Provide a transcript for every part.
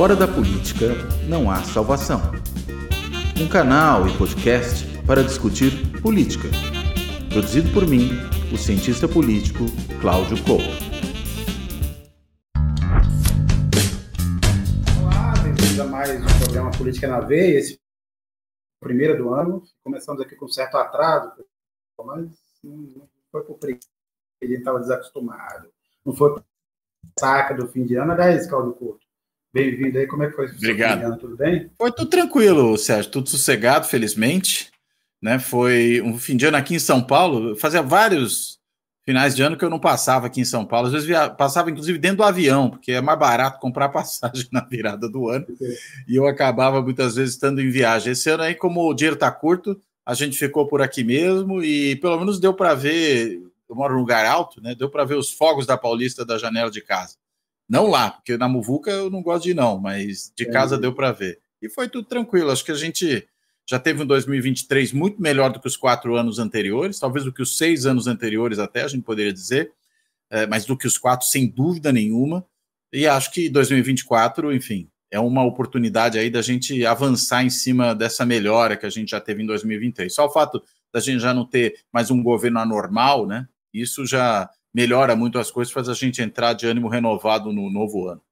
Fora da política não há salvação. Um canal e podcast para discutir política. Produzido por mim, o cientista político Cláudio Couto. Olá, bem-vindos a mais um programa Política na Veia, esse primeiro do ano. Começamos aqui com certo atraso, mas não foi por preguiça, a gente estava desacostumado. Não foi por saca do fim de ano, aliás, Cláudio Couto. Bem-vindo aí, como é que foi? Obrigado. Tudo bem? Foi tudo tranquilo, Sérgio, tudo sossegado, felizmente. Né? Foi um fim de ano aqui em São Paulo. Fazia vários finais de ano que eu não passava aqui em São Paulo. Às vezes via, passava, inclusive, dentro do avião, porque é mais barato comprar passagem na virada do ano. E eu acabava muitas vezes estando em viagem. Esse ano aí, como o dinheiro está curto, a gente ficou por aqui mesmo e pelo menos deu para ver. Eu moro num lugar alto, né? Deu para ver os fogos da Paulista da janela de casa. Não lá, porque na Muvuca eu não gosto de ir, não, mas de casa deu para ver. E foi tudo tranquilo. Acho que a gente já teve um 2023 muito melhor do que os quatro anos anteriores, talvez do que os seis anos anteriores, até a gente poderia dizer, é, mas do que os quatro, sem dúvida nenhuma. E acho que 2024, enfim, é uma oportunidade aí da gente avançar em cima dessa melhora que a gente já teve em 2023. Só o fato da gente já não ter mais um governo anormal, né? Isso já melhora muito as coisas, faz a gente entrar de ânimo renovado no novo ano.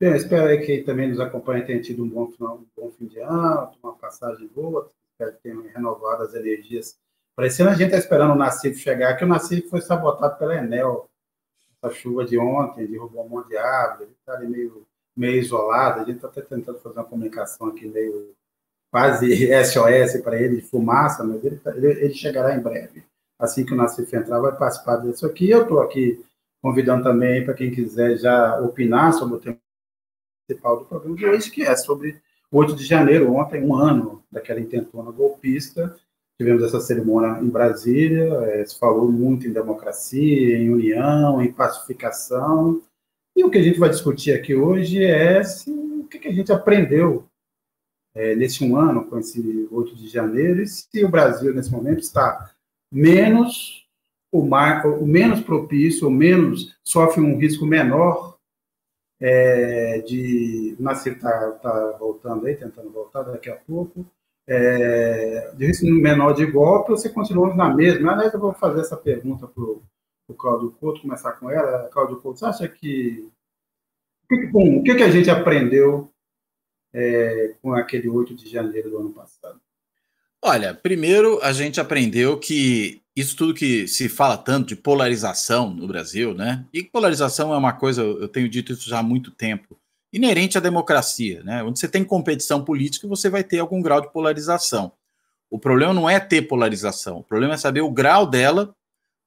Bem, espero aí que também nos acompanhe tenha tido um bom, final, um bom fim de ano, uma passagem boa, espero que tenham renovado as energias. Ano a gente está esperando o Nacife chegar, que o Nacife foi sabotado pela Enel. Essa chuva de ontem derrubou um monte de árvore, ele está ali meio, meio isolado, a gente está até tentando fazer uma comunicação aqui meio quase SOS para ele, de fumaça, mas ele, ele, ele chegará em breve assim que o Nassif entrar, vai participar disso aqui. Eu estou aqui convidando também para quem quiser já opinar sobre o tema principal do programa de hoje, que é sobre 8 de janeiro, ontem, um ano daquela intentona golpista. Tivemos essa cerimônia em Brasília, é, se falou muito em democracia, em união, em pacificação. E o que a gente vai discutir aqui hoje é se, o que, que a gente aprendeu é, nesse um ano, com esse 8 de janeiro, e se o Brasil, nesse momento, está menos o, mar, o menos propício, ou menos sofre um risco menor é, de. Nascer está tá voltando aí, tentando voltar daqui a pouco. É, de risco menor de golpe, você continua na mesma. Aliás, eu vou fazer essa pergunta para o Cláudio Couto, começar com ela. Cláudio Couto, você acha que. Bom, o que, que a gente aprendeu é, com aquele 8 de janeiro do ano passado? Olha, primeiro a gente aprendeu que isso tudo que se fala tanto de polarização no Brasil, né? E polarização é uma coisa, eu tenho dito isso já há muito tempo, inerente à democracia, né? Onde você tem competição política, você vai ter algum grau de polarização. O problema não é ter polarização, o problema é saber o grau dela,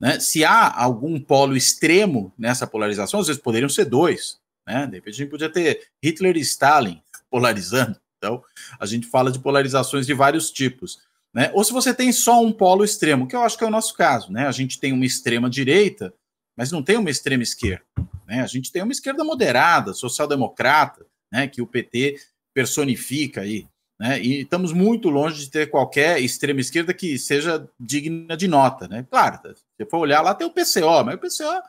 né? Se há algum polo extremo nessa polarização, às vezes poderiam ser dois, né? De repente a gente podia ter Hitler e Stalin polarizando. Então, a gente fala de polarizações de vários tipos. Né? Ou se você tem só um polo extremo, que eu acho que é o nosso caso. Né? A gente tem uma extrema direita, mas não tem uma extrema esquerda. Né? A gente tem uma esquerda moderada, social-democrata, né? que o PT personifica aí. Né? E estamos muito longe de ter qualquer extrema esquerda que seja digna de nota. Né? Claro, se você for olhar lá, tem o PCO, mas o PCO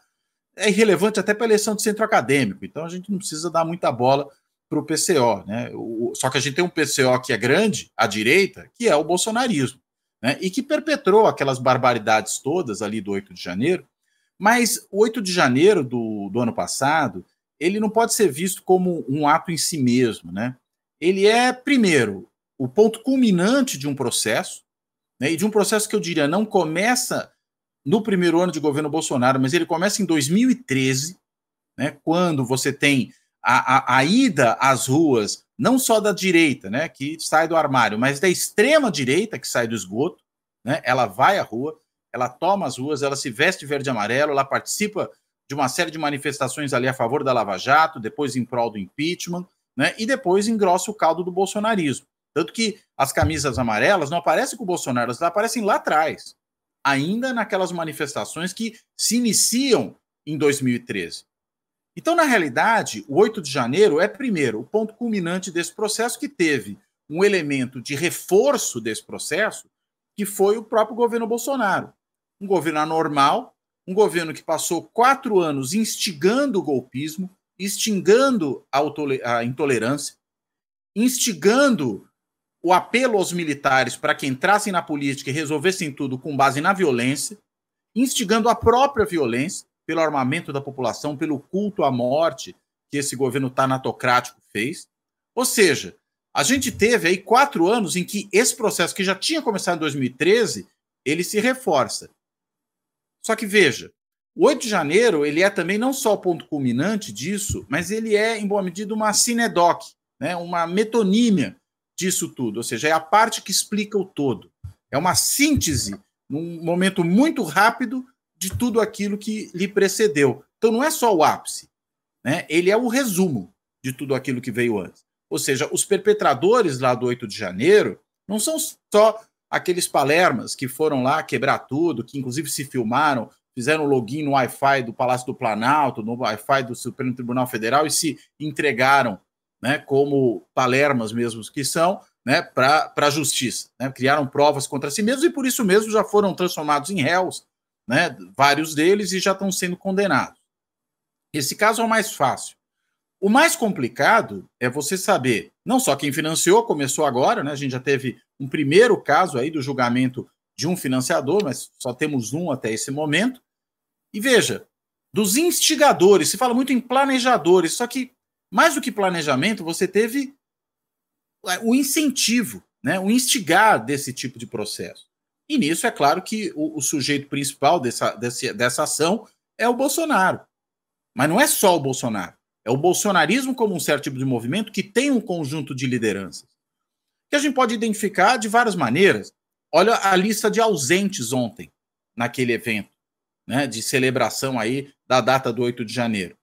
é irrelevante até para a eleição de centro acadêmico, então a gente não precisa dar muita bola para o PCO. Né? O, só que a gente tem um PCO que é grande, à direita, que é o bolsonarismo, né? e que perpetrou aquelas barbaridades todas ali do 8 de janeiro. Mas o 8 de janeiro do, do ano passado, ele não pode ser visto como um ato em si mesmo. Né? Ele é, primeiro, o ponto culminante de um processo, né? e de um processo que eu diria não começa no primeiro ano de governo Bolsonaro, mas ele começa em 2013, né? quando você tem a, a, a, ida às ruas, não só da direita, né, que sai do armário, mas da extrema direita, que sai do esgoto, né, ela vai à rua, ela toma as ruas, ela se veste verde e amarelo, ela participa de uma série de manifestações ali a favor da Lava Jato, depois em prol do impeachment, né, e depois engrossa o caldo do bolsonarismo. Tanto que as camisas amarelas não aparecem com o Bolsonaro, elas aparecem lá atrás, ainda naquelas manifestações que se iniciam em 2013. Então, na realidade, o 8 de janeiro é, primeiro, o ponto culminante desse processo que teve um elemento de reforço desse processo, que foi o próprio governo Bolsonaro. Um governo anormal, um governo que passou quatro anos instigando o golpismo, instigando a, intolerância, instigando o apelo aos militares para que entrassem na política e resolvessem tudo com base na violência, instigando a própria violência pelo armamento da população, pelo culto à morte que esse governo tanatocrático fez. Ou seja, a gente teve aí quatro anos em que esse processo, que já tinha começado em 2013, ele se reforça. Só que veja, o 8 de janeiro ele é também não só o ponto culminante disso, mas ele é, em boa medida, uma sinedoc, né? uma metonímia disso tudo. Ou seja, é a parte que explica o todo. É uma síntese, num momento muito rápido, de tudo aquilo que lhe precedeu. Então não é só o ápice, né? ele é o resumo de tudo aquilo que veio antes. Ou seja, os perpetradores lá do 8 de janeiro não são só aqueles palermas que foram lá quebrar tudo, que inclusive se filmaram, fizeram login no Wi-Fi do Palácio do Planalto, no Wi-Fi do Supremo Tribunal Federal e se entregaram, né, como palermas mesmos que são, né, para a justiça. Né, criaram provas contra si mesmos e por isso mesmo já foram transformados em réus, né, vários deles, e já estão sendo condenados. Esse caso é o mais fácil. O mais complicado é você saber, não só quem financiou, começou agora, né? A gente já teve um primeiro caso aí do julgamento de um financiador, mas só temos um até esse momento. E veja, dos instigadores, se fala muito em planejadores, só que mais do que planejamento, você teve é, o incentivo, né? o instigar desse tipo de processo. E nisso é claro que o, o sujeito principal dessa, dessa, dessa ação é o Bolsonaro. Mas não é só o Bolsonaro. É o bolsonarismo como um certo tipo de movimento que tem um conjunto de lideranças. Que a gente pode identificar de várias maneiras. Olha a lista de ausentes ontem, naquele evento, né, de celebração aí da data do 8 de janeiro.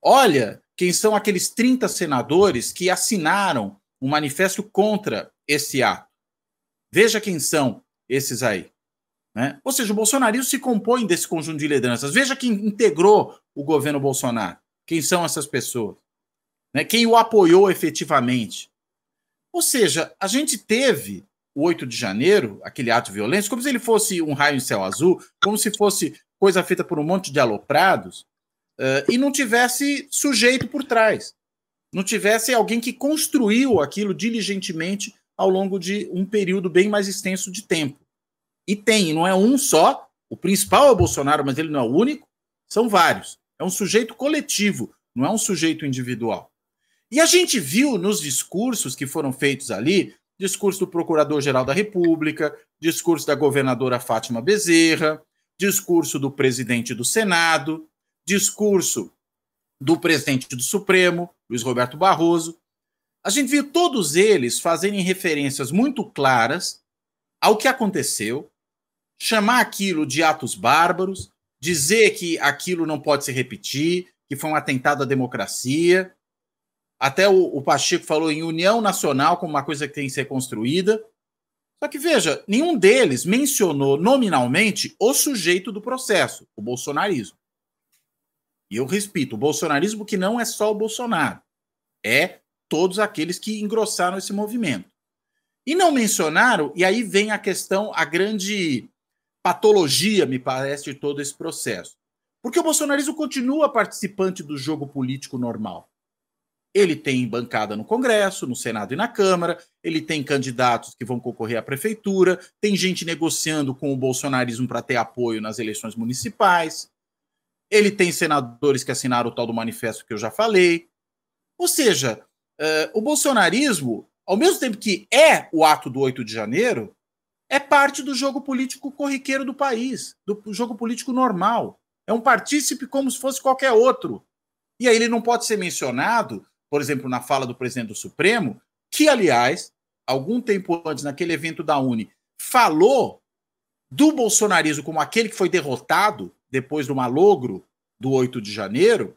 Olha quem são aqueles 30 senadores que assinaram um manifesto contra esse ato. Veja quem são esses aí. Né? Ou seja, o bolsonarismo se compõe desse conjunto de lideranças. Veja quem integrou o governo Bolsonaro. Quem são essas pessoas? Né? Quem o apoiou efetivamente? Ou seja, a gente teve o 8 de janeiro, aquele ato violência, como se ele fosse um raio em céu azul, como se fosse coisa feita por um monte de aloprados, uh, e não tivesse sujeito por trás. Não tivesse alguém que construiu aquilo diligentemente ao longo de um período bem mais extenso de tempo. E tem, não é um só, o principal é o Bolsonaro, mas ele não é o único, são vários. É um sujeito coletivo, não é um sujeito individual. E a gente viu nos discursos que foram feitos ali, discurso do Procurador-Geral da República, discurso da governadora Fátima Bezerra, discurso do presidente do Senado, discurso do presidente do Supremo, Luiz Roberto Barroso. A gente viu todos eles fazerem referências muito claras ao que aconteceu, chamar aquilo de atos bárbaros, dizer que aquilo não pode se repetir, que foi um atentado à democracia. Até o, o Pacheco falou em união nacional como uma coisa que tem que ser construída. Só que veja, nenhum deles mencionou nominalmente o sujeito do processo, o bolsonarismo. E eu repito, o bolsonarismo que não é só o Bolsonaro, é todos aqueles que engrossaram esse movimento. E não mencionaram, e aí vem a questão, a grande patologia, me parece, de todo esse processo. Porque o bolsonarismo continua participante do jogo político normal. Ele tem bancada no Congresso, no Senado e na Câmara, ele tem candidatos que vão concorrer à prefeitura, tem gente negociando com o bolsonarismo para ter apoio nas eleições municipais, ele tem senadores que assinaram o tal do manifesto que eu já falei. Ou seja, uh, o bolsonarismo, ao mesmo tempo que é o ato do 8 de janeiro, é parte do jogo político corriqueiro do país, do jogo político normal. É um partícipe como se fosse qualquer outro. E aí ele não pode ser mencionado, por exemplo, na fala do presidente do Supremo, que, aliás, algum tempo antes, naquele evento da Uni, falou do bolsonarismo como aquele que foi derrotado depois do malogro do 8 de janeiro,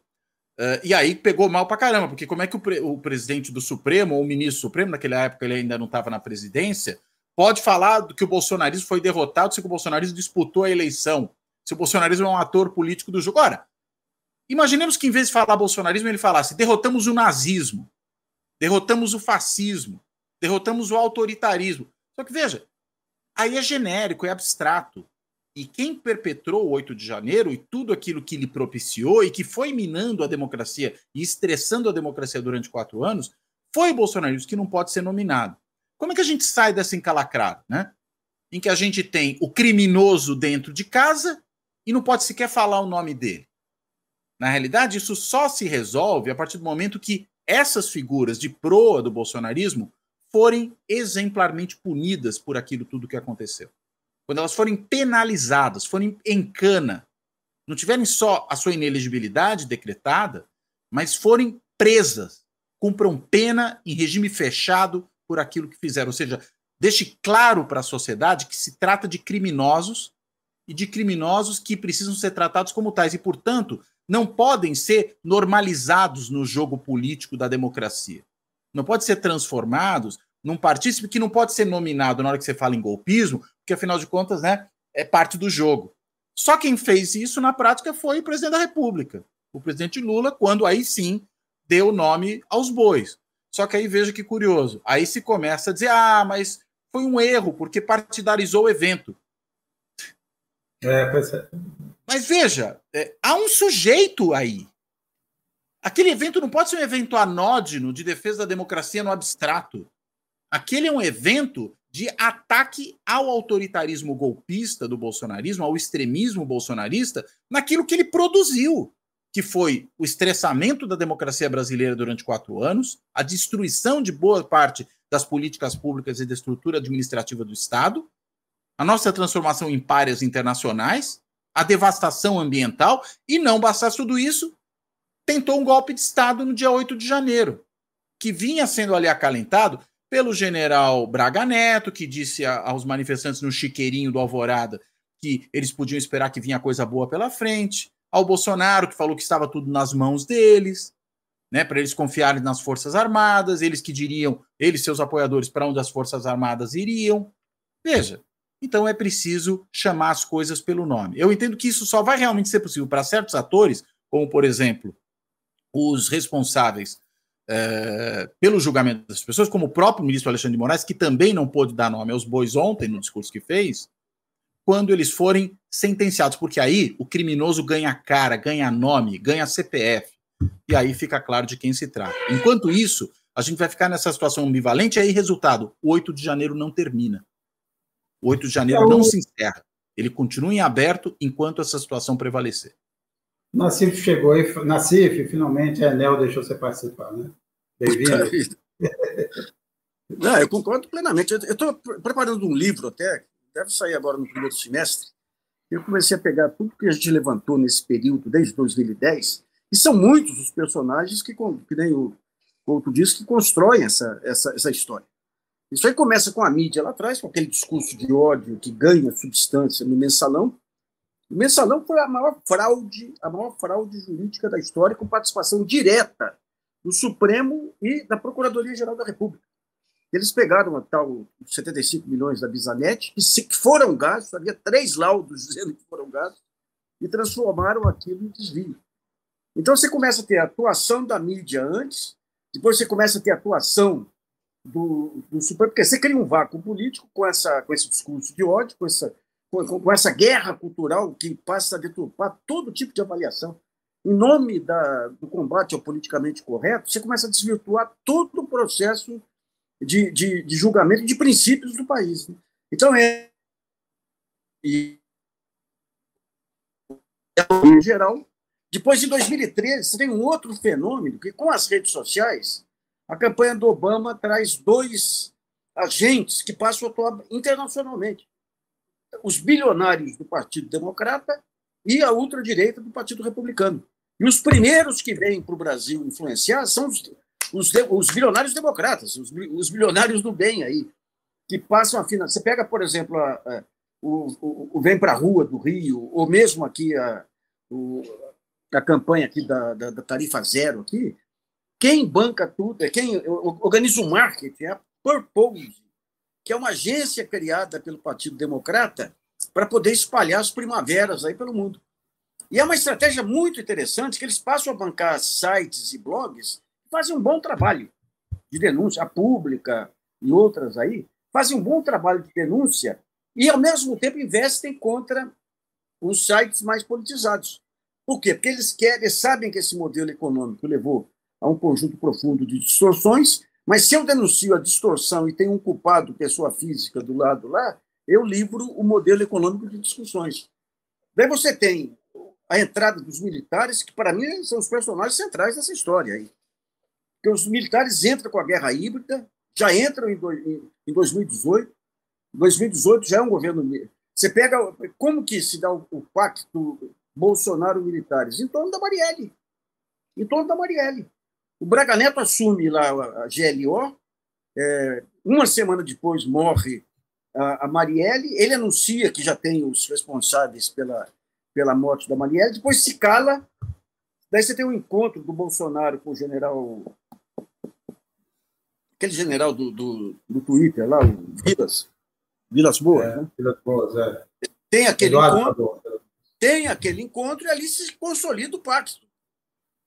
uh, e aí pegou mal pra caramba, porque como é que o, pre o presidente do Supremo, ou o ministro Supremo, naquela época ele ainda não estava na presidência, pode falar que o bolsonarismo foi derrotado se o bolsonarismo disputou a eleição, se o bolsonarismo é um ator político do jogo. Ora, imaginemos que em vez de falar bolsonarismo, ele falasse: derrotamos o nazismo, derrotamos o fascismo, derrotamos o autoritarismo. Só que veja, aí é genérico, é abstrato. E quem perpetrou o 8 de janeiro e tudo aquilo que lhe propiciou e que foi minando a democracia e estressando a democracia durante quatro anos foi o bolsonarismo que não pode ser nominado. Como é que a gente sai dessa encalacrada, né? Em que a gente tem o criminoso dentro de casa e não pode sequer falar o nome dele. Na realidade, isso só se resolve a partir do momento que essas figuras de proa do bolsonarismo forem exemplarmente punidas por aquilo tudo que aconteceu. Quando elas forem penalizadas, forem em cana, não tiverem só a sua inelegibilidade decretada, mas forem presas, cumpram pena em regime fechado por aquilo que fizeram. Ou seja, deixe claro para a sociedade que se trata de criminosos e de criminosos que precisam ser tratados como tais e, portanto, não podem ser normalizados no jogo político da democracia. Não podem ser transformados num partícipe que não pode ser nominado na hora que você fala em golpismo, porque afinal de contas, né, é parte do jogo. Só quem fez isso na prática foi o presidente da República, o presidente Lula, quando aí sim deu o nome aos bois. Só que aí veja que curioso. Aí se começa a dizer: ah, mas foi um erro, porque partidarizou o evento. É, pois é. Mas veja, é, há um sujeito aí. Aquele evento não pode ser um evento anódino de defesa da democracia no abstrato. Aquele é um evento de ataque ao autoritarismo golpista do bolsonarismo, ao extremismo bolsonarista, naquilo que ele produziu que foi o estressamento da democracia brasileira durante quatro anos, a destruição de boa parte das políticas públicas e da estrutura administrativa do Estado, a nossa transformação em páreas internacionais, a devastação ambiental, e não bastasse tudo isso, tentou um golpe de Estado no dia 8 de janeiro, que vinha sendo ali acalentado pelo general Braga Neto, que disse aos manifestantes no chiqueirinho do Alvorada que eles podiam esperar que vinha coisa boa pela frente ao Bolsonaro, que falou que estava tudo nas mãos deles, né, para eles confiarem nas Forças Armadas, eles que diriam, eles seus apoiadores, para onde as Forças Armadas iriam. Veja, então é preciso chamar as coisas pelo nome. Eu entendo que isso só vai realmente ser possível para certos atores, como, por exemplo, os responsáveis é, pelo julgamento das pessoas, como o próprio ministro Alexandre de Moraes, que também não pôde dar nome aos bois ontem no discurso que fez, quando eles forem sentenciados, porque aí o criminoso ganha cara, ganha nome, ganha CPF, e aí fica claro de quem se trata. Enquanto isso, a gente vai ficar nessa situação ambivalente, e aí, resultado, o 8 de janeiro não termina. O 8 de janeiro não se encerra. Ele continua em aberto enquanto essa situação prevalecer. Nassif chegou e Nassif, finalmente a Enel deixou você participar, né? Bem-vindo. Não, eu concordo plenamente. Eu estou preparando um livro até deve sair agora no primeiro semestre, eu comecei a pegar tudo que a gente levantou nesse período, desde 2010, e são muitos os personagens que, que nem o Couto disse, que constroem essa, essa, essa história. Isso aí começa com a mídia lá atrás, com aquele discurso de ódio que ganha substância no mensalão. O mensalão foi a maior fraude, a maior fraude jurídica da história, com participação direta do Supremo e da Procuradoria-Geral da República. Eles pegaram a tal 75 milhões da Bisanet, que, se, que foram gastos, havia três laudos dizendo que foram gastos, e transformaram aquilo em desvio. Então você começa a ter a atuação da mídia antes, depois você começa a ter a atuação do, do Supremo, porque você cria um vácuo político com, essa, com esse discurso de ódio, com essa, com, com essa guerra cultural que passa a deturpar todo tipo de avaliação. Em nome da, do combate ao politicamente correto, você começa a desvirtuar todo o processo de, de, de julgamento de princípios do país. Né? Então, é. E, em geral. Depois, em 2013, tem um outro fenômeno que, com as redes sociais, a campanha do Obama traz dois agentes que passam a atuar internacionalmente: os bilionários do Partido Democrata e a ultradireita do Partido Republicano. E os primeiros que vêm para o Brasil influenciar são os, os, os bilionários democratas, os, os bilionários do bem aí, que passam a financiar. Você pega, por exemplo, a, a, o, o, o, Vem para a Rua do Rio, ou mesmo aqui a, o, a campanha aqui da, da, da, tarifa zero aqui, quem banca tudo, é quem organiza o marketing, é a Purpose, que é uma agência criada pelo Partido Democrata para poder espalhar as primaveras aí pelo mundo. E é uma estratégia muito interessante que eles passam a bancar sites e blogs fazem um bom trabalho de denúncia, a pública e outras aí, fazem um bom trabalho de denúncia e, ao mesmo tempo, investem contra os sites mais politizados. Por quê? Porque eles querem, eles sabem que esse modelo econômico levou a um conjunto profundo de distorções, mas se eu denuncio a distorção e tem um culpado, pessoa física, do lado lá, eu livro o modelo econômico de discussões. Daí você tem a entrada dos militares, que para mim são os personagens centrais dessa história aí. Porque os militares entram com a guerra híbrida, já entram em, em 2018. 2018 já é um governo. Você pega. Como que se dá o, o pacto Bolsonaro-militares? Em torno da Marielle. Em torno da Marielle. O Braga Neto assume lá a GLO, é, uma semana depois morre a, a Marielle, ele anuncia que já tem os responsáveis pela, pela morte da Marielle, depois se cala, daí você tem um encontro do Bolsonaro com o general aquele general do, do, do Twitter lá, o Vilas, Vilas Boas, é, né? Vilas Boas, é. Tem aquele Eduardo encontro, tem aquele encontro e ali se consolida o pacto.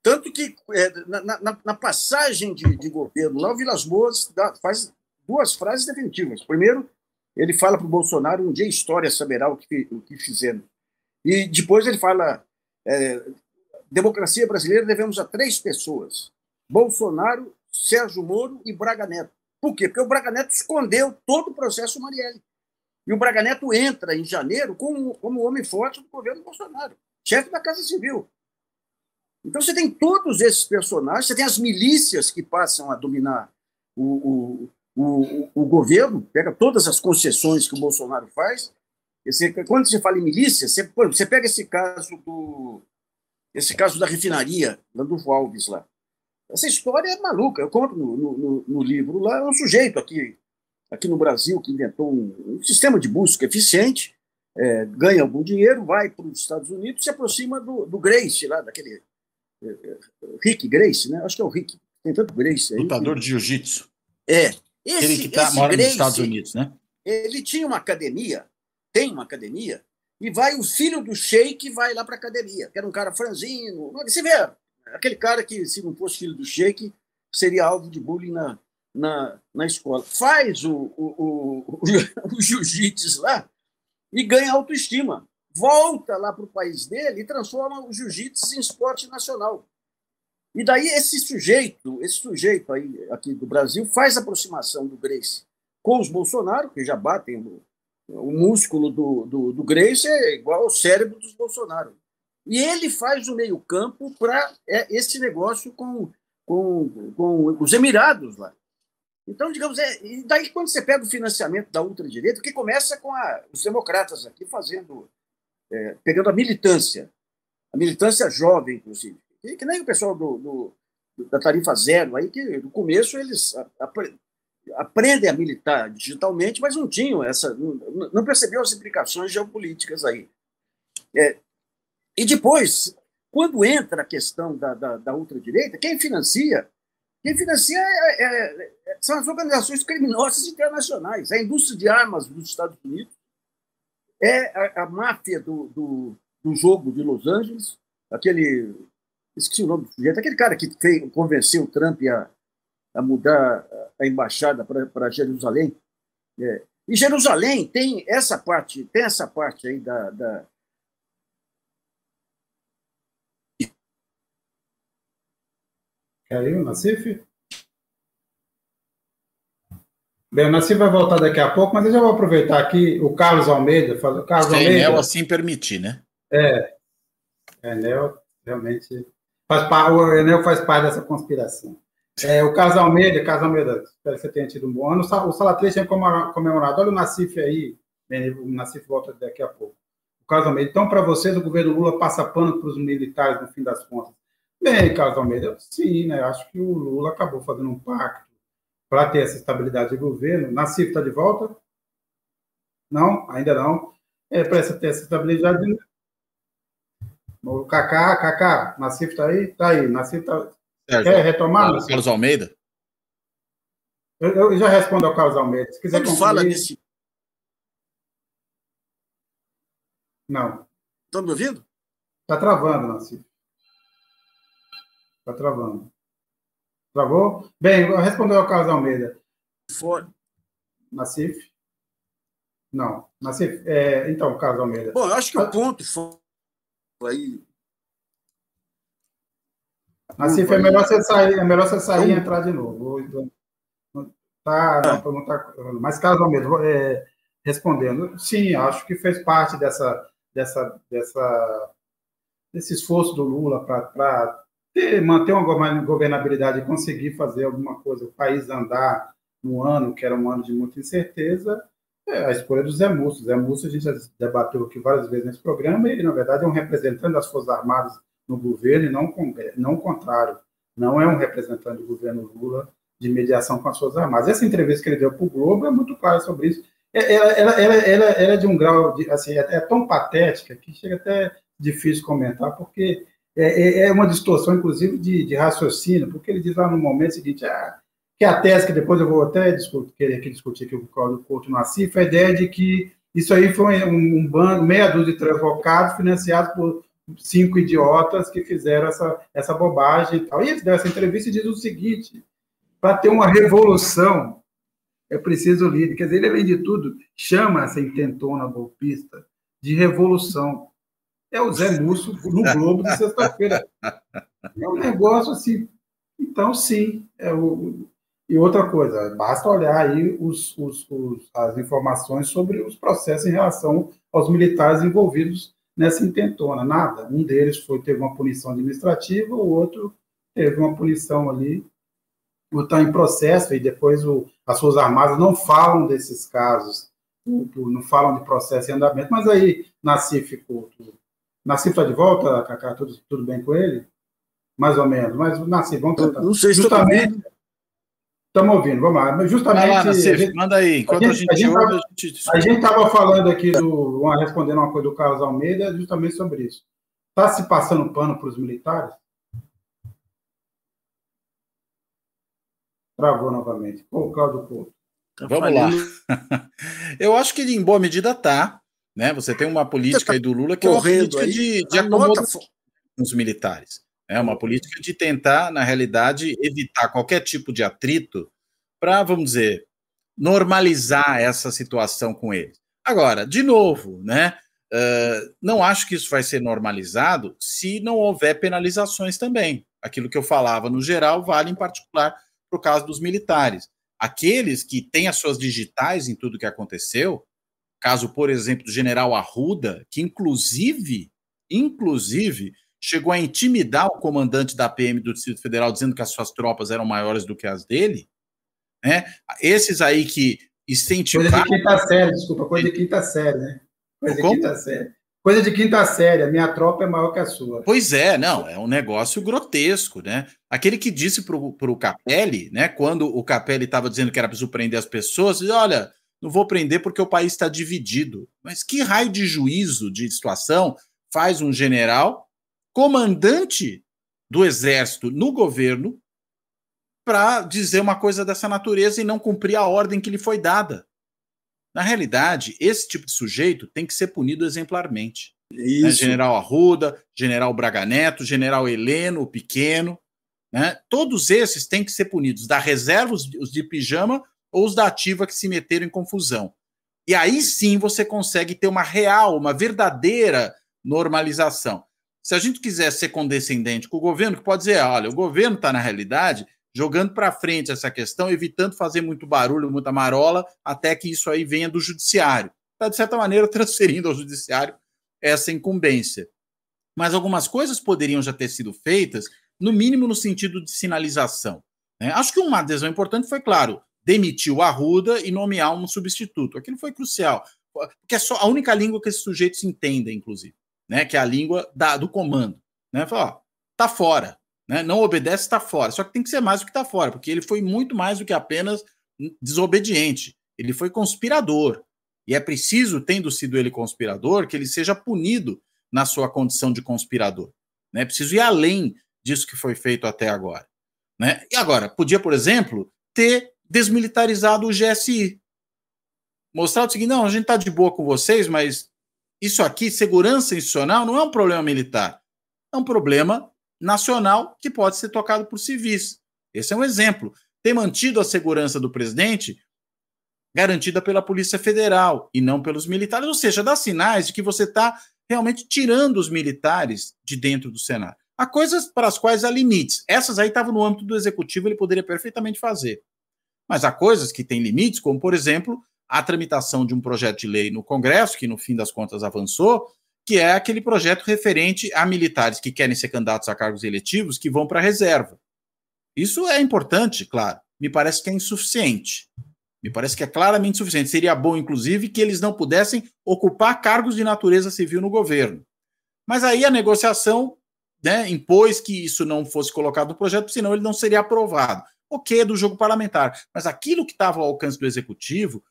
Tanto que é, na, na, na, passagem de, de, governo lá, o Vilas Boas dá, faz duas frases definitivas. Primeiro, ele fala para o Bolsonaro: um dia a história saberá o que, o que fizemos. E depois ele fala: é, democracia brasileira devemos a três pessoas: Bolsonaro, Sérgio Moro e Braga Neto. Por quê? Porque o Braga Neto escondeu todo o processo Marielle. E o Braga Neto entra em janeiro como, como homem forte do governo Bolsonaro, chefe da Casa Civil. Então você tem todos esses personagens, você tem as milícias que passam a dominar o, o, o, o governo, pega todas as concessões que o Bolsonaro faz. Esse, quando você fala em milícia, você, você pega esse caso do esse caso da refinaria, do Alves lá. Essa história é maluca. Eu conto no, no, no livro lá, é um sujeito aqui, aqui no Brasil que inventou um, um sistema de busca eficiente, é, ganha algum dinheiro, vai para os Estados Unidos, se aproxima do, do Grace, lá, daquele Rick Grace, né? Acho que é o Rick. Tem tanto Grace aí. Lutador de jiu-jitsu. É. Esse, ele que tá, esse mora Grace, nos Estados Unidos, né? Ele tinha uma academia, tem uma academia, e vai o filho do Sheik vai lá para a academia, que era um cara franzino. Você vê, aquele cara que, se não fosse filho do Sheik, seria alvo de bullying na, na, na escola. Faz o, o, o, o, o jiu-jitsu lá e ganha autoestima volta lá para o país dele e transforma o jiu-jitsu em esporte nacional. E daí esse sujeito, esse sujeito aí aqui do Brasil faz aproximação do Grace com os Bolsonaro, que já batem no, o músculo do, do, do Grace é igual ao cérebro dos Bolsonaro. E ele faz o meio-campo para é, esse negócio com, com, com os Emirados lá. Então, digamos, é, e daí quando você pega o financiamento da ultradireita, que começa com a, os democratas aqui fazendo é, pegando a militância, a militância jovem, inclusive, que, que nem o pessoal do, do, da tarifa zero, aí que no começo eles apre, aprendem a militar digitalmente, mas não tinham essa, não, não percebiam as implicações geopolíticas aí. É, e depois, quando entra a questão da, da, da ultradireita, quem financia quem financia é, é, é, são as organizações criminosas internacionais, a indústria de armas dos Estados Unidos, é a, a máfia do, do, do, jogo de Los Angeles, aquele. Esqueci o nome do sujeito, aquele cara que fez, convenceu o Trump a, a mudar a embaixada para Jerusalém. É. E Jerusalém tem essa parte, tem essa parte aí da, da Caiu, Nassif? Bem, o Nassim vai voltar daqui a pouco, mas eu já vou aproveitar aqui o Carlos Almeida. O Carlos Se Almeida. Enel assim permitir, né? É. Enel realmente faz parte, o Enel faz parte dessa conspiração. É, o Carlos Almeida, Carlos Almeida, espero que você tenha tido um bom ano. O Salatrês tinha comemorado. Olha o Nassif aí, o Nassif volta daqui a pouco. O Carlos Almeida. Então, para vocês, o governo Lula passa pano para os militares, no fim das contas. Bem, Carlos Almeida, sim, né? Acho que o Lula acabou fazendo um pacto para ter essa estabilidade de governo. Nassif está de volta? Não, ainda não. É, para ter essa estabilidade. O Kaká, Kaká, Nassif está aí? Está aí. Nassif está. Quer retomar? Carlos Almeida? Eu, eu, já respondo ao Carlos Almeida. Se quiser Quando concluir... fala nesse. Não. Estão me ouvindo? Está travando, Nassif. Está travando. Travou? Bem, respondeu ao Carlos Almeida. For. Nassif. Não. Mas, é, então, Carlos Almeida. Bom, eu acho que o ponto foi aí. Assim, é melhor você sair, é melhor você sair e entrar de novo. Tá, não, tá, mas Carlos Almeida, é, respondendo, sim, acho que fez parte dessa, dessa, dessa, desse esforço do Lula para manter uma governabilidade e conseguir fazer alguma coisa, o país andar no ano que era um ano de muita incerteza, é a escolha do Zé Múcio. Zé Múcio, a gente já debateu aqui várias vezes nesse programa, e ele, na verdade, é um representante das Forças Armadas no governo e não, não o contrário. Não é um representante do governo Lula de mediação com as Forças Armadas. Essa entrevista que ele deu para o Globo é muito clara sobre isso. É, ela, ela, ela, ela, ela é de um grau, de, assim, é, é tão patética que chega até difícil comentar, porque é, é, é uma distorção, inclusive, de, de, raciocínio, porque ele diz lá no momento seguinte, ah, que a tese que depois eu vou até discutir, querer aqui discutir aqui com o Cláudio Couto no ACIF, a ideia de que isso aí foi um, um bando, meia dúzia de transvocados financiados por cinco idiotas que fizeram essa, essa bobagem e tal. E ele essa entrevista e diz o seguinte, para ter uma revolução, é preciso líder. Quer dizer, ele, além de tudo, chama essa intentona golpista de revolução é o Zé Múcio no Globo de sexta-feira. É um negócio assim. Então, sim. É o... E outra coisa, basta olhar aí os, os, os, as informações sobre os processos em relação aos militares envolvidos nessa intentona. Nada. Um deles foi teve uma punição administrativa, o outro teve uma punição ali, está em processo, e depois o, as Forças Armadas não falam desses casos, não falam de processo em andamento, mas aí Nassif Couto Nasci está de volta, Cacá? Tudo, tudo bem com ele? Mais ou menos. Mas, Nasci, vamos tentar. Não sei se Justamente. Estamos ouvindo, vamos lá. Mas justamente. Lá, Nassif, gente, manda aí. Enquanto a gente ouve, a gente estava falando aqui, do, respondendo uma coisa do Carlos Almeida, justamente sobre isso. Está se passando pano para os militares? Travou novamente. Pô, Cláudio Couto. Tá vamos lá. Eu acho que em boa medida tá. Né? Você tem uma política aí do Lula que é uma política de, de acomodação os militares. É uma política de tentar, na realidade, evitar qualquer tipo de atrito para, vamos dizer, normalizar essa situação com eles. Agora, de novo, né? Uh, não acho que isso vai ser normalizado se não houver penalizações também. Aquilo que eu falava no geral vale em particular para o caso dos militares. Aqueles que têm as suas digitais em tudo que aconteceu, Caso, por exemplo, do general Arruda, que inclusive, inclusive, chegou a intimidar o comandante da PM do Distrito Federal, dizendo que as suas tropas eram maiores do que as dele. Né? Esses aí que incentivaram. Coisa de quinta série, desculpa, coisa de quinta série, né? Coisa Como? de quinta série. Coisa de quinta série, a minha tropa é maior que a sua. Pois é, não, é um negócio grotesco, né? Aquele que disse para o Capelli, né, quando o Capelli estava dizendo que era para surpreender as pessoas, olha, não vou prender porque o país está dividido. Mas que raio de juízo de situação faz um general, comandante do exército no governo, para dizer uma coisa dessa natureza e não cumprir a ordem que lhe foi dada? Na realidade, esse tipo de sujeito tem que ser punido exemplarmente. Né? General Arruda, General Braga Neto, General Heleno, o Pequeno, né? todos esses têm que ser punidos. Da reserva, os de pijama, ou os da ativa que se meteram em confusão. E aí sim você consegue ter uma real, uma verdadeira normalização. Se a gente quiser ser condescendente com o governo, que pode dizer, olha, o governo está na realidade jogando para frente essa questão, evitando fazer muito barulho, muita marola, até que isso aí venha do judiciário. Está, de certa maneira, transferindo ao judiciário essa incumbência. Mas algumas coisas poderiam já ter sido feitas, no mínimo no sentido de sinalização. Né? Acho que uma adesão importante foi, claro, demitiu o Arruda e nomear um substituto. Aquilo foi crucial, porque é só a única língua que esses sujeitos entendem, inclusive, né? Que é a língua da, do comando. Né? Fala, ó, tá fora, né? Não obedece, está fora. Só que tem que ser mais do que está fora, porque ele foi muito mais do que apenas desobediente. Ele foi conspirador. E é preciso, tendo sido ele conspirador, que ele seja punido na sua condição de conspirador. É né? preciso ir além disso que foi feito até agora. Né? E agora, podia, por exemplo, ter desmilitarizado o GSI. Mostrar o seguinte: não, a gente está de boa com vocês, mas isso aqui, segurança institucional, não é um problema militar. É um problema nacional que pode ser tocado por civis. Esse é um exemplo. Ter mantido a segurança do presidente garantida pela Polícia Federal e não pelos militares, ou seja, dá sinais de que você está realmente tirando os militares de dentro do Senado. Há coisas para as quais há limites. Essas aí estavam no âmbito do executivo, ele poderia perfeitamente fazer. Mas há coisas que têm limites, como, por exemplo, a tramitação de um projeto de lei no Congresso, que no fim das contas avançou, que é aquele projeto referente a militares que querem ser candidatos a cargos eletivos que vão para a reserva. Isso é importante, claro. Me parece que é insuficiente. Me parece que é claramente insuficiente. Seria bom, inclusive, que eles não pudessem ocupar cargos de natureza civil no governo. Mas aí a negociação né, impôs que isso não fosse colocado no projeto, senão ele não seria aprovado. O que é do jogo parlamentar? Mas aquilo que estava ao alcance do executivo,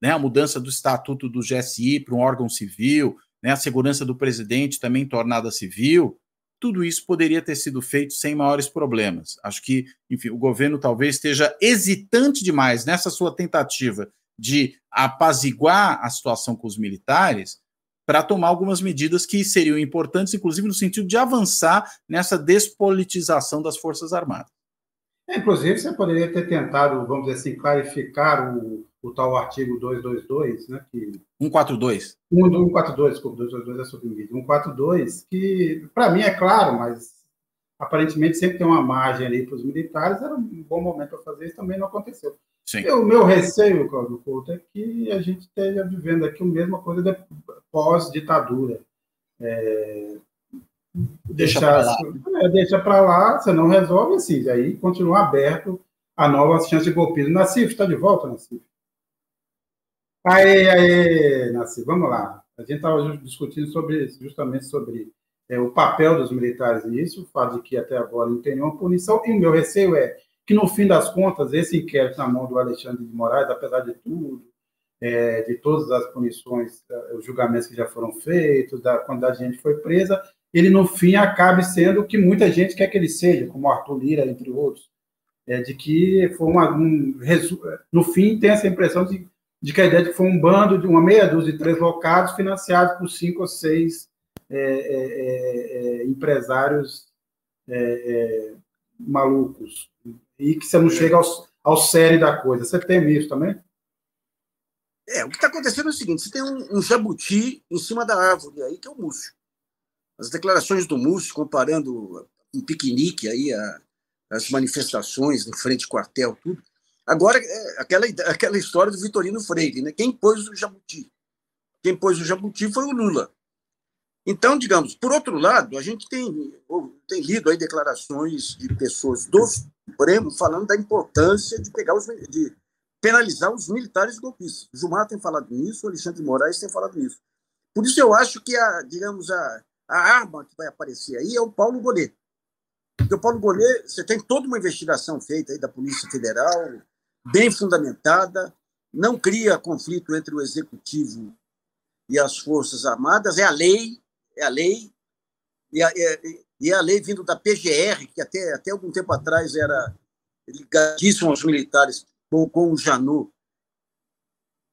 né, a mudança do estatuto do GSI para um órgão civil, né, a segurança do presidente também tornada civil, tudo isso poderia ter sido feito sem maiores problemas. Acho que, enfim, o governo talvez esteja hesitante demais nessa sua tentativa de apaziguar a situação com os militares para tomar algumas medidas que seriam importantes, inclusive no sentido de avançar nessa despolitização das Forças Armadas. É, inclusive, você poderia ter tentado, vamos dizer assim, clarificar o, o tal artigo 222, né? Que, 142. 142, desculpa, 222 é sobre mídia. 142, que para mim é claro, mas aparentemente sempre tem uma margem ali para os militares, era um bom momento para fazer isso, também não aconteceu. Sim. o meu receio, Claudio Couto, é que a gente esteja vivendo aqui a mesma coisa pós-ditadura. É, deixa para lá. É, deixa para lá, você não resolve assim, aí continua aberto a novas chances de golpismo. Nassif, está de volta, Nassif? Aí, aí, Nassif, vamos lá. A gente estava discutindo sobre, justamente sobre é, o papel dos militares nisso, o fato de que até agora não tem nenhuma punição, e o meu receio é que, no fim das contas, esse inquérito na mão do Alexandre de Moraes, apesar de tudo, é, de todas as punições, é, os julgamentos que já foram feitos, da quantidade de gente foi presa, ele, no fim, acabe sendo o que muita gente quer que ele seja, como Arthur Lira, entre outros, é, de que foi uma, um, no fim, tem essa impressão de, de que a ideia de que foi um bando de uma meia dúzia de três locados financiados por cinco ou seis é, é, é empresários malucos e que você não chega ao, ao sério da coisa. Você tem isso também? É, o que está acontecendo é o seguinte: você tem um, um, jabuti em cima da árvore aí, que é o Múcio. As declarações do Múcio, comparando um piquenique aí, a, as manifestações em frente ao quartel, tudo. Agora, é aquela, aquela história do Vitorino Freire, né? Quem pôs o jabuti? Quem pôs o jabuti foi o Lula. Então, digamos, por outro lado, a gente tem, tem lido aí declarações de pessoas do Supremo falando da importância de pegar os de penalizar os militares golpistas. Gilmar tem falado nisso, Alexandre Moraes tem falado nisso. Por isso eu acho que a, digamos, a, a arma que vai aparecer aí é o Paulo Gonet. Porque o Paulo Gonet, você tem toda uma investigação feita aí da Polícia Federal, bem fundamentada, não cria conflito entre o executivo e as Forças Armadas, é a lei, é a lei, e a, e a lei vindo da PGR, que até, até algum tempo atrás era ligadíssimo aos militares, com, com o Janot,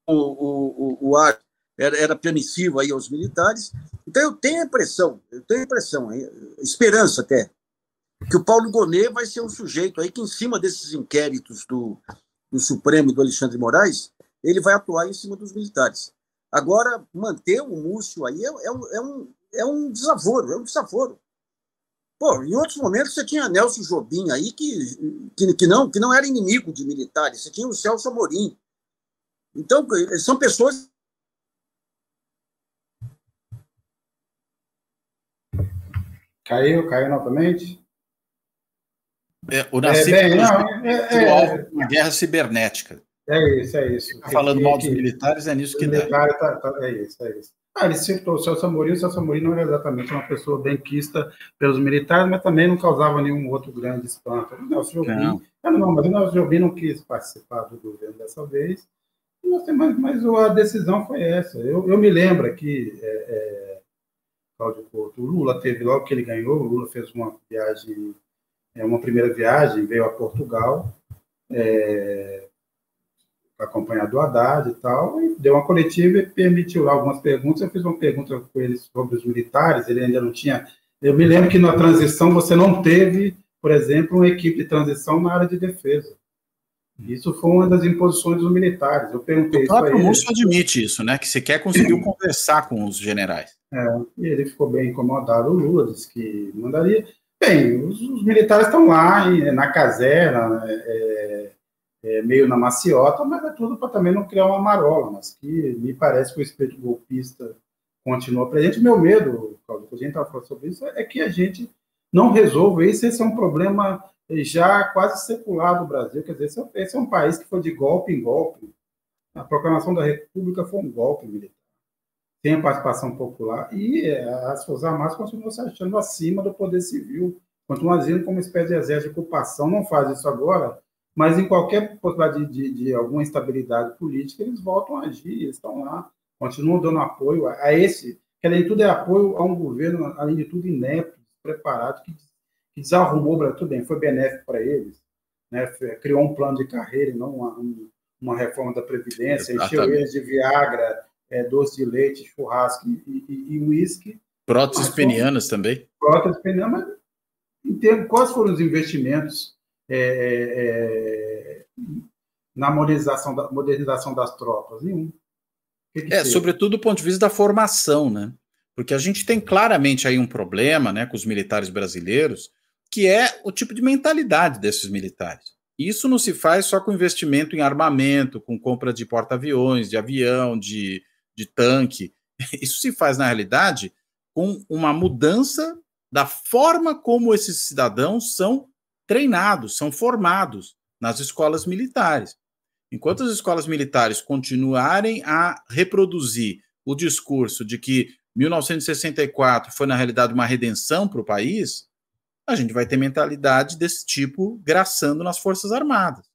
o, o, o, o ar era, era permissivo aí aos militares. Então eu tenho a impressão, eu tenho a impressão, esperança até, que o Paulo Gonet vai ser um sujeito aí que, em cima desses inquéritos do, do Supremo e do Alexandre Moraes, ele vai atuar em cima dos militares. Agora, manter o Múcio aí é, é, um, é, um, é um desaforo, é um desaforo. Pô, em outros momentos você tinha Nelson Jobim aí que, que, que, não, que não era inimigo de militares, você tinha o Celso Amorim. Então, são pessoas. Caiu, caiu novamente. É, o Nassif é, bem, não, é, é, uma guerra cibernética. É isso, é isso. Fica falando mal dos militares, é nisso que dá. Tá, tá, é isso, é isso. Ah, ele citou o Celso Amorim, o Celso Amorim não era exatamente uma pessoa benquista pelos militares, mas também não causava nenhum outro grande espanto. O Nelson Jobim, não. não, mas o Nelson Jobim não quis participar do governo dessa vez, mas, mas a decisão foi essa. Eu, eu me lembro aqui, é, é, Cláudio Couto, o Lula teve, logo que ele ganhou, o Lula fez uma viagem, é, uma primeira viagem, veio a Portugal, é, acompanhado do Haddad e tal, e deu uma coletiva e permitiu lá algumas perguntas. Eu fiz uma pergunta com ele sobre os militares, ele ainda não tinha. Eu me lembro que na transição você não teve, por exemplo, uma equipe de transição na área de defesa. Isso foi uma das imposições dos militares. Eu perguntei o próprio Múcio admite isso, né? Que sequer conseguiu conversar com os generais. É, e ele ficou bem incomodado. O Lula disse que mandaria. Bem, os, os militares estão lá na caserna, é, é, meio na maciota, mas é tudo para também não criar uma marola, mas que me parece que o espírito golpista continua presente. Meu medo, Claudio, a gente estava falando sobre isso, é que a gente não resolva isso. Esse é um problema já quase secular do Brasil. Quer dizer, esse é um país que foi de golpe em golpe. A proclamação da República foi um golpe militar. Tem a participação popular e é, as Forças Armadas continuam se achando acima do poder civil, continuam agindo como uma espécie de exército de ocupação. Não faz isso agora, mas em qualquer possibilidade de, de, de alguma instabilidade política, eles voltam a agir, eles estão lá, continuam dando apoio a, a esse, que além de tudo é apoio a um governo, além de tudo, inepto, preparado, que que desarrumou, tudo bem, foi benéfico para eles, né? criou um plano de carreira não uma, uma reforma da Previdência, Exatamente. encheu eles de Viagra, é, doce de leite, churrasco e uísque. Próteses penianas também. Próteses penianas, mas em termos, quais foram os investimentos é, é, na modernização, da, modernização das tropas? Nenhum. Que que é, sobretudo do ponto de vista da formação, né? Porque a gente tem claramente aí um problema né, com os militares brasileiros, que é o tipo de mentalidade desses militares. Isso não se faz só com investimento em armamento, com compra de porta-aviões, de avião, de, de tanque. Isso se faz, na realidade, com uma mudança da forma como esses cidadãos são treinados, são formados nas escolas militares. Enquanto as escolas militares continuarem a reproduzir o discurso de que 1964 foi, na realidade, uma redenção para o país, a gente vai ter mentalidade desse tipo graçando nas Forças Armadas.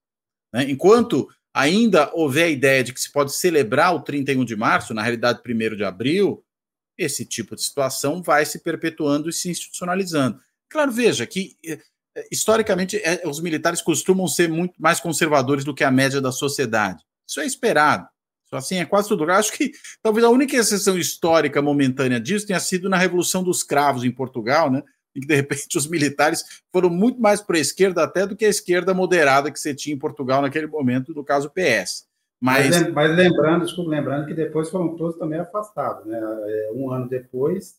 Né? Enquanto ainda houver a ideia de que se pode celebrar o 31 de março, na realidade, 1 de abril, esse tipo de situação vai se perpetuando e se institucionalizando. Claro, veja que eh, historicamente é, os militares costumam ser muito mais conservadores do que a média da sociedade. Isso é esperado. Assim é quase tudo. Eu acho que talvez a única exceção histórica momentânea disso tenha sido na Revolução dos Cravos em Portugal, né? Em que de repente os militares foram muito mais para a esquerda até do que a esquerda moderada que você tinha em Portugal naquele momento, no caso PS. Mas, mas, mas lembrando, desculpa, lembrando que depois foram todos também afastados, né? É, um ano depois,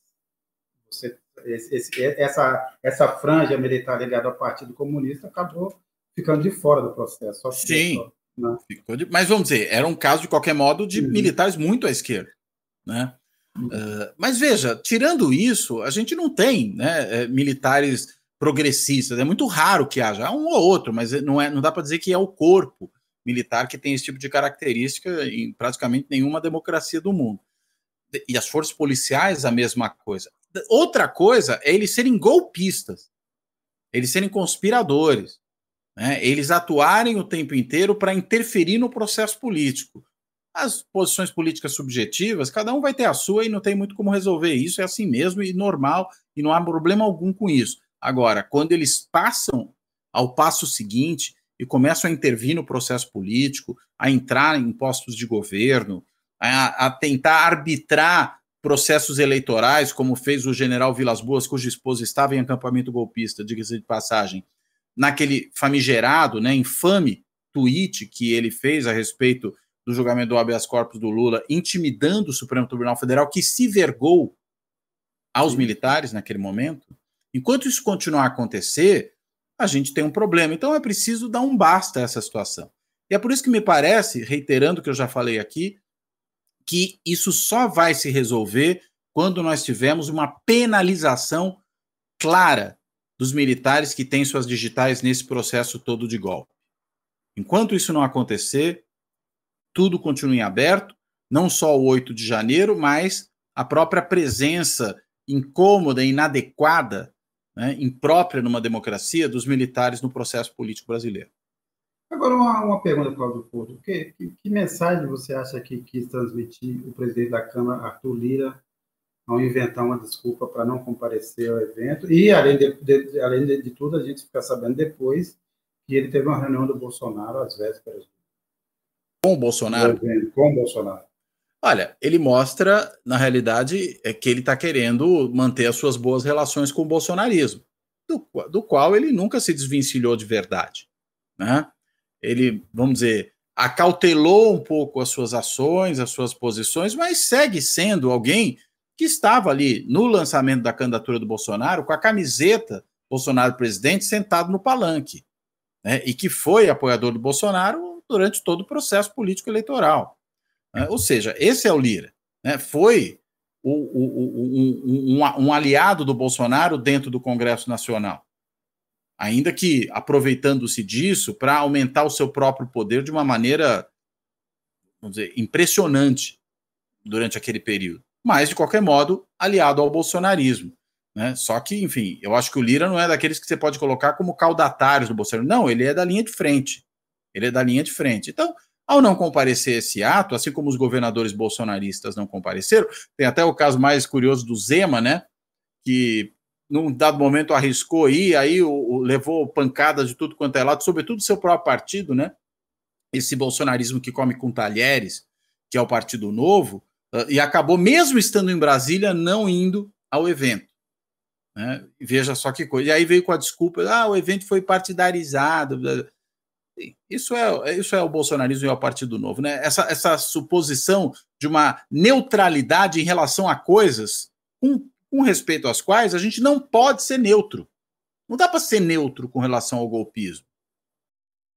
você, esse, essa, essa franja militar ligada ao Partido Comunista acabou ficando de fora do processo. Sim, né? de, mas vamos dizer, era um caso, de qualquer modo, de uhum. militares muito à esquerda, né? Uh, mas veja, tirando isso, a gente não tem né, é, militares progressistas. É muito raro que haja. Um ou outro, mas não, é, não dá para dizer que é o corpo militar que tem esse tipo de característica em praticamente nenhuma democracia do mundo. E as forças policiais, a mesma coisa. Outra coisa é eles serem golpistas, eles serem conspiradores, né? eles atuarem o tempo inteiro para interferir no processo político. As posições políticas subjetivas, cada um vai ter a sua e não tem muito como resolver isso, é assim mesmo e normal, e não há problema algum com isso. Agora, quando eles passam ao passo seguinte e começam a intervir no processo político, a entrar em postos de governo, a, a tentar arbitrar processos eleitorais, como fez o general Vilas Boas, cuja esposa estava em acampamento golpista, diga-se de passagem, naquele famigerado, né, infame tweet que ele fez a respeito do julgamento do habeas corpus do Lula, intimidando o Supremo Tribunal Federal, que se vergou aos militares naquele momento, enquanto isso continuar a acontecer, a gente tem um problema. Então é preciso dar um basta a essa situação. E é por isso que me parece, reiterando o que eu já falei aqui, que isso só vai se resolver quando nós tivermos uma penalização clara dos militares que têm suas digitais nesse processo todo de golpe. Enquanto isso não acontecer, tudo continua em aberto, não só o 8 de janeiro, mas a própria presença incômoda, inadequada, né, imprópria numa democracia dos militares no processo político brasileiro. Agora, uma, uma pergunta, Cláudio Porto. Que, que, que, mensagem você acha que quis transmitir o presidente da Câmara, Arthur Lira, ao inventar uma desculpa para não comparecer ao evento? E, além de, de além de, de tudo, a gente fica sabendo depois que ele teve uma reunião do Bolsonaro às vésperas com o Bolsonaro? Com o Bolsonaro. Olha, ele mostra, na realidade, é que ele está querendo manter as suas boas relações com o bolsonarismo, do, do, qual ele nunca se desvencilhou de verdade. Né? ele, vamos dizer, acautelou um pouco as suas ações, as suas posições, mas segue sendo alguém que estava ali no lançamento da candidatura do Bolsonaro com a camiseta Bolsonaro presidente sentado no palanque, né, e que foi apoiador do Bolsonaro durante todo o processo político eleitoral. Né, ou seja, esse é o Lira. Né, foi o, o, o, um, um aliado do Bolsonaro dentro do Congresso Nacional ainda que aproveitando-se disso para aumentar o seu próprio poder de uma maneira, vamos dizer, impressionante durante aquele período. Mas, de qualquer modo, aliado ao bolsonarismo. Né? Só que, enfim, eu acho que o Lira não é daqueles que você pode colocar como caudatários do Bolsonaro. Não, ele é da linha de frente. Ele é da linha de frente. Então, ao não comparecer esse ato, assim como os governadores bolsonaristas não compareceram, tem até o caso mais curioso do Zema, né? Que num dado momento arriscou ir, aí o, o, levou pancadas de tudo quanto é lado, sobretudo seu próprio partido, né? Esse bolsonarismo que come com talheres, que é o Partido Novo, uh, e acabou, mesmo estando em Brasília, não indo ao evento. Né? Veja só que coisa. E aí veio com a desculpa: ah, o evento foi partidarizado. Isso é, isso é o bolsonarismo e é o Partido Novo, né? Essa, essa suposição de uma neutralidade em relação a coisas com com respeito às quais a gente não pode ser neutro. Não dá para ser neutro com relação ao golpismo.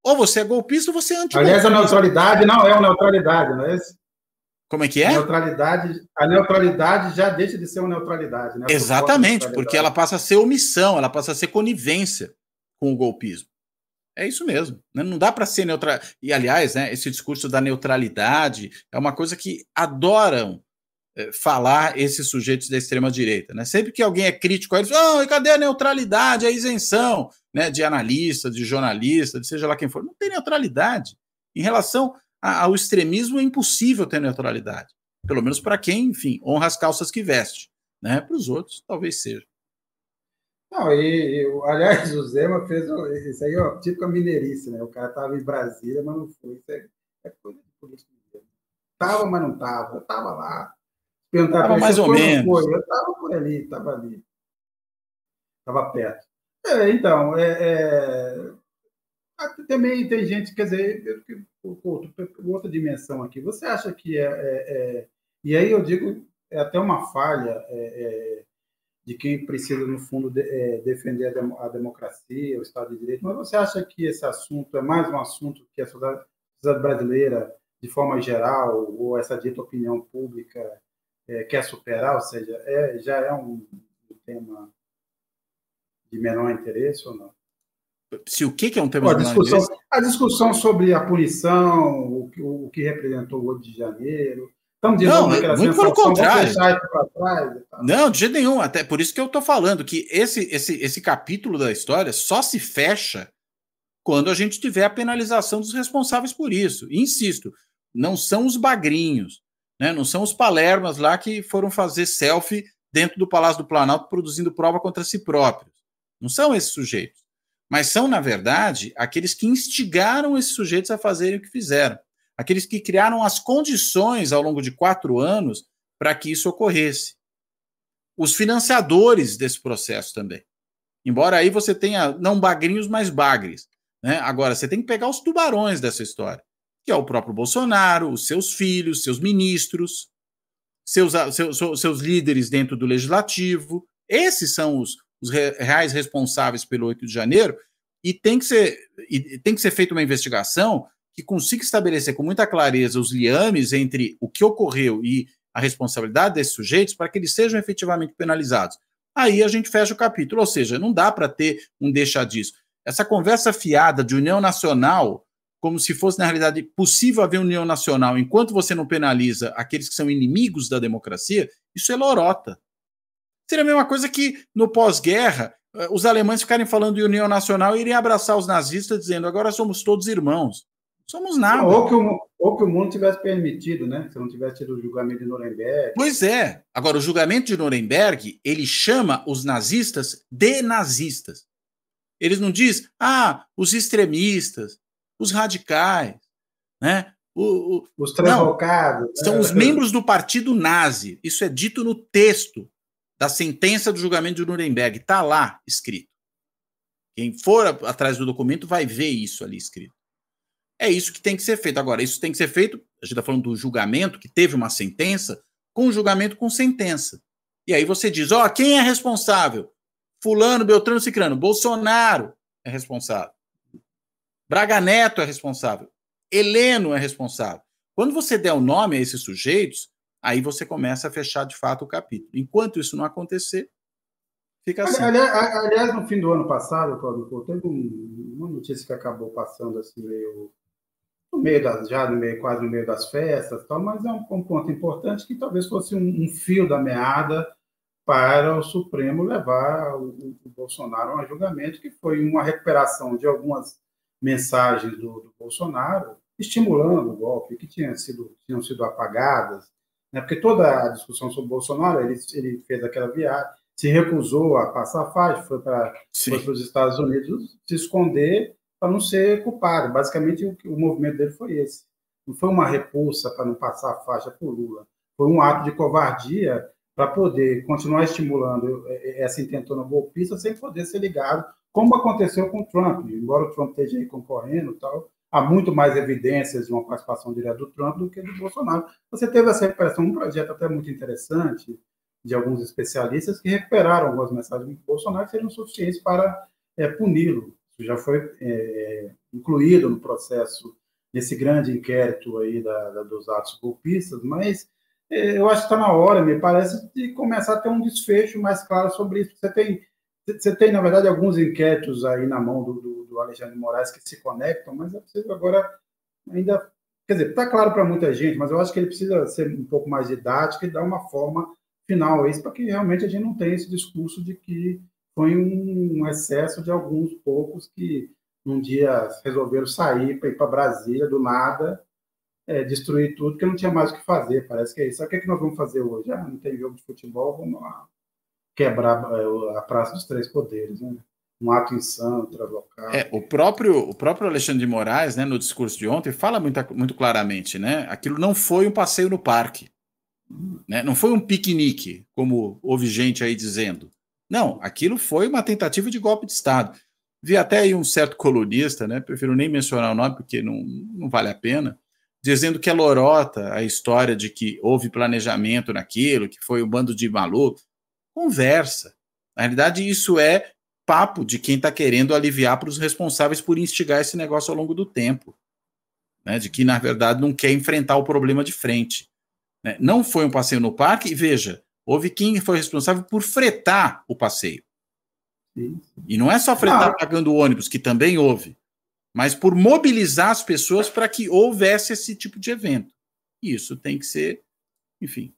Ou você é golpista ou você é anti Aliás, a neutralidade não é uma neutralidade, não é isso? Como é que é? A neutralidade, a neutralidade já deixa de ser uma neutralidade. Né? Exatamente, porque ela passa a ser omissão, ela passa a ser conivência com o golpismo. É isso mesmo. Né? Não dá para ser neutral. E, aliás, né, esse discurso da neutralidade é uma coisa que adoram é, falar esses sujeitos da extrema-direita. Né? Sempre que alguém é crítico a eles, oh, cadê a neutralidade, a isenção né, de analista, de jornalista, de seja lá quem for? Não tem neutralidade. Em relação ao extremismo, é impossível ter neutralidade. Pelo menos para quem, enfim, honra as calças que veste. Né? Para os outros, talvez seja. Não, e, e, aliás, o Zema fez isso aí, ó, tipo a mineirice, né? O cara estava em Brasília, mas não foi. Isso é, é coisa de. Tava, mas não estava. Tava lá. Perguntar tava mais ou menos. Foi. Eu estava por ali, estava ali. Estava perto. É, então, é, é, também tem gente, quer dizer, outro, outra dimensão aqui. Você acha que é, é, é, E aí eu digo, é até uma falha é, é, de quem precisa, no fundo, de, defender a, dem a, democracia, o Estado de Direito, mas você acha que esse assunto é mais um assunto que a sociedade brasileira, de forma geral, ou essa dita opinião pública, é, quer superar, ou seja, é, já é um, um, tema de menor interesse ou não? Se o que, é um tema menor interesse? A discussão sobre a punição, o, o, o que representou o 8 de janeiro. Estamos não, muito pelo contrário. Trás, não, de jeito nenhum. Até por isso que eu estou falando que esse, esse, esse capítulo da história só se fecha quando a gente tiver a penalização dos responsáveis por isso. E, insisto, não são os bagrinhos, né? Não são os palermas lá que foram fazer selfie dentro do Palácio do Planalto produzindo prova contra si próprios. Não são esses sujeitos. Mas são, na verdade, aqueles que instigaram esses sujeitos a fazerem o que fizeram. Aqueles que criaram as condições ao longo de quatro anos para que isso ocorresse. Os financiadores desse processo também. Embora aí você tenha não bagrinhos, mas bagres. Né? Agora, você tem que pegar os tubarões dessa história que é o próprio Bolsonaro, os seus filhos, seus ministros, seus, seus, seus líderes dentro do legislativo. Esses são os, os reais responsáveis pelo 8 de janeiro, e tem que ser, tem que ser feita uma investigação que consiga estabelecer com muita clareza os liames entre o que ocorreu e a responsabilidade desses sujeitos para que eles sejam efetivamente penalizados. Aí a gente fecha o capítulo, ou seja, não dá para ter um deixar disso. Essa conversa fiada de união nacional como se fosse, na realidade, possível haver união nacional enquanto você não penaliza aqueles que são inimigos da democracia, isso é lorota. Seria a mesma coisa que no pós-guerra eh, os alemães ficarem falando de união nacional e irem abraçar os nazistas dizendo agora somos todos irmãos. Somos nada. Ou que, o, ou que o mundo tivesse permitido, né? Se não tivesse tido o julgamento de Nuremberg. Pois é. Agora, o julgamento de Nuremberg, ele chama os nazistas de nazistas. Eles não diz, ah, os extremistas, os radicais, né? O, o, os tranvocados. São né? os membros do partido nazi. Isso é dito no texto da sentença do julgamento de Nuremberg. Está lá escrito. Quem for atrás do documento vai ver isso ali escrito. É isso que tem que ser feito. Agora, isso tem que ser feito, a gente está falando do julgamento, que teve uma sentença, com julgamento com sentença. E aí você diz: ó, oh, quem é responsável? Fulano, Beltrano, Cicrano. Bolsonaro é responsável. Braga Neto é responsável. Heleno é responsável. Quando você der o nome a esses sujeitos, aí você começa a fechar de fato o capítulo. Enquanto isso não acontecer, fica assim. Aliás, aliás no fim do ano passado, Claudio, teve uma notícia que acabou passando assim meio no meio das, já no meio, quase no meio das festas, tal, mas é um, um ponto importante que talvez fosse um, um, fio da meada para o Supremo levar o, o, Bolsonaro a julgamento, que foi uma recuperação de algumas mensagens do, do Bolsonaro estimulando o golpe, que tinham sido, tinham sido apagadas, né? porque toda a discussão sobre o Bolsonaro, ele, ele fez aquela viagem, se recusou a passar a faixa, foi para os Estados Unidos se esconder para não ser culpado. Basicamente, o, o movimento dele foi esse. Não foi uma repulsa para não passar a faixa por Lula. Foi um ato de covardia para poder continuar estimulando essa intentona golpista sem poder ser ligado, como aconteceu com o Trump. Embora o Trump esteja aí concorrendo tal, há muito mais evidências de uma participação direta do Trump do que do Bolsonaro. Você teve essa recuperação, um projeto até muito interessante de alguns especialistas que recuperaram algumas mensagens do Bolsonaro que seriam suficientes para é, puni-lo. Isso já foi é, incluído no processo desse grande inquérito aí da, da, dos atos golpistas, mas é, eu acho que está na hora, me parece, de começar a ter um desfecho mais claro sobre isso. Você tem, você tem na verdade, alguns inquéritos aí na mão do, do, do Alexandre Moraes que se conectam, mas é preciso agora ainda. Quer dizer, está claro para muita gente, mas eu acho que ele precisa ser um pouco mais didático e dar uma forma final a isso, para que realmente a gente não tenha esse discurso de que foi um excesso de alguns poucos que um dia resolveram sair para ir para Brasília do nada, é, destruir tudo, que não tinha mais o que fazer. Parece que é isso. O que, é que nós vamos fazer hoje? Ah, não tem jogo de futebol, vamos lá quebrar é, a Praça dos Três Poderes, né? Um ato insano, translocado. É, o próprio, o próprio Alexandre de Moraes, né, no discurso de ontem, fala muito, muito claramente, né? Aquilo não foi um passeio no parque. Né? Não foi um piquenique, como houve gente aí dizendo. Não, aquilo foi uma tentativa de golpe de Estado. Vi até aí um certo colunista, né? Prefiro nem mencionar o nome porque não, não vale a pena, dizendo que é lorota a história de que houve planejamento naquilo, que foi um bando de maluco. Conversa. Na realidade, isso é papo de quem está querendo aliviar para os responsáveis por instigar esse negócio ao longo do tempo. Né? De que, na verdade, não quer enfrentar o problema de frente. Né? Não foi um passeio no parque, e veja, houve quem foi responsável por fretar o passeio. Sim. E não é só fretar não. pagando o ônibus, que também houve, mas por mobilizar as pessoas para que houvesse esse tipo de evento. E isso tem que ser, enfim,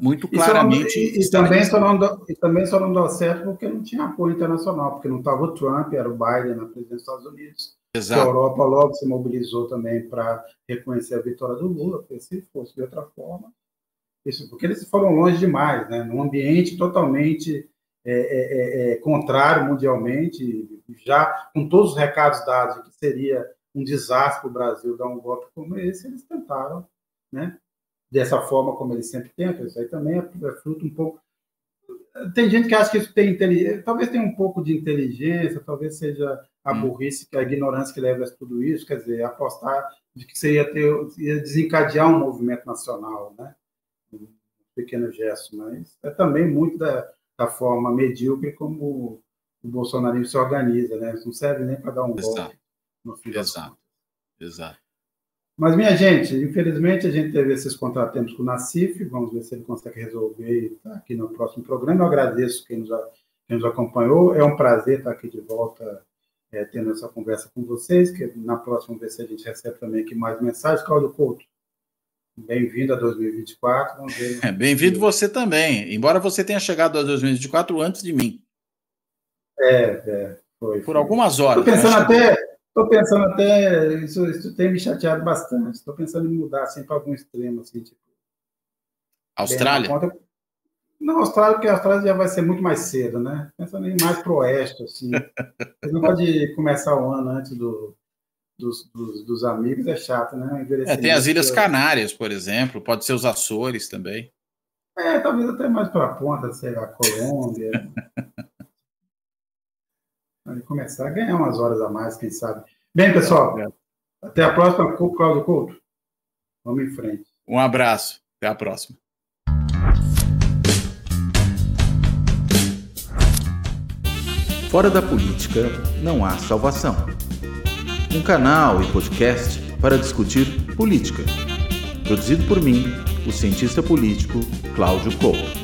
muito claramente. E, e, também só não deu, e também só não deu certo porque não tinha apoio internacional, porque não estava o Trump, era o Biden na presidência dos Estados Unidos. Exato. A Europa logo se mobilizou também para reconhecer a vitória do Lula, porque se fosse de outra forma, isso, porque eles foram longe demais, né? num ambiente totalmente é, é, é, é contrário mundialmente, já com todos os recados dados de que seria um desastre para o Brasil dar um golpe como esse, eles tentaram, né? dessa forma como eles sempre tentam, isso aí também é, é fruto um pouco. Tem gente que acha que isso tem inteligência, talvez tenha um pouco de inteligência, talvez seja a hum. burrice, a ignorância que leva a tudo isso, quer dizer, apostar de que você ia, ter, ia desencadear um movimento nacional, né? Pequeno gesto, mas é também muito da, da forma medíocre como o, bolsonarismo se organiza, né? Não serve nem para dar um Exato. golpe. No fim Exato. Exato. Mas, minha gente, infelizmente a gente teve esses contratempos com o Nacif, vamos ver se ele consegue resolver e tá aqui no próximo programa. Eu agradeço quem nos, quem nos acompanhou, é um prazer estar aqui de volta, é, tendo essa conversa com vocês, que na próxima vez a gente recebe também aqui mais mensagens. Cláudio Couto, Bem-vindo a 2024. Vamos ver. É, Bem-vindo você também, embora você tenha chegado a 2024 antes de mim. É, é foi. Por algumas horas. Estou pensando até, estou pensando até, isso, isso tem me chateado bastante. Estou pensando em mudar assim para algum extremo, assim, tipo. Austrália? Conta... Não, Austrália, porque a Austrália já vai ser muito mais cedo, né? Pensando em mais para o oeste, assim. Você não pode começar o ano antes do, dos, dos, dos amigos é chato, né? É, tem as Ilhas Canárias, por exemplo, pode ser os Açores também. É, talvez até mais para a ponta, sei lá, Colômbia. Aí começar a ganhar umas horas a mais, quem sabe. Bem, pessoal, Até a próxima, Cláudio Couto. Vamos em frente. Um abraço. Até a próxima. Fora da política não há salvação. Um canal e podcast para discutir política. Produzido por mim, o cientista político Cláudio Couto.